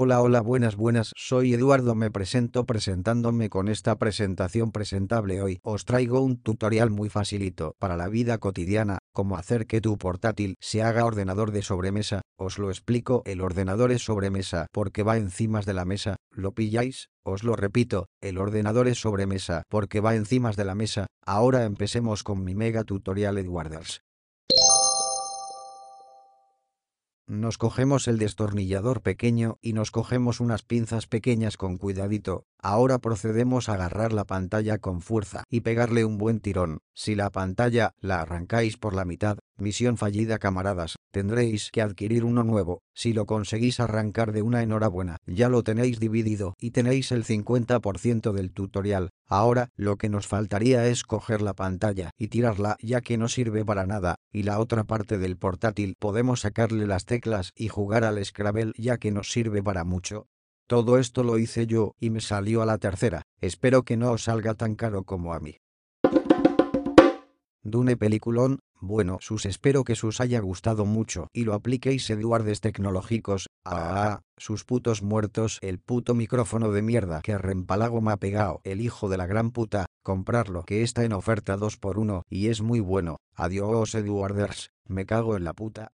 Hola hola buenas buenas soy Eduardo me presento presentándome con esta presentación presentable hoy. Os traigo un tutorial muy facilito para la vida cotidiana como hacer que tu portátil se haga ordenador de sobremesa. Os lo explico el ordenador es sobremesa porque va encima de la mesa. Lo pilláis os lo repito el ordenador es sobremesa porque va encima de la mesa. Ahora empecemos con mi mega tutorial Edwarders Nos cogemos el destornillador pequeño y nos cogemos unas pinzas pequeñas con cuidadito. Ahora procedemos a agarrar la pantalla con fuerza y pegarle un buen tirón. Si la pantalla la arrancáis por la mitad, Misión fallida camaradas, tendréis que adquirir uno nuevo, si lo conseguís arrancar de una enhorabuena, ya lo tenéis dividido y tenéis el 50% del tutorial. Ahora, lo que nos faltaría es coger la pantalla y tirarla ya que no sirve para nada, y la otra parte del portátil podemos sacarle las teclas y jugar al Scrabble ya que nos sirve para mucho. Todo esto lo hice yo y me salió a la tercera, espero que no os salga tan caro como a mí. Dune peliculón, bueno sus espero que sus haya gustado mucho y lo apliquéis Eduardes tecnológicos, ah, sus putos muertos el puto micrófono de mierda. Que rempalago me ha pegado el hijo de la gran puta, comprarlo que está en oferta 2 por 1 y es muy bueno, adiós Eduarders, me cago en la puta.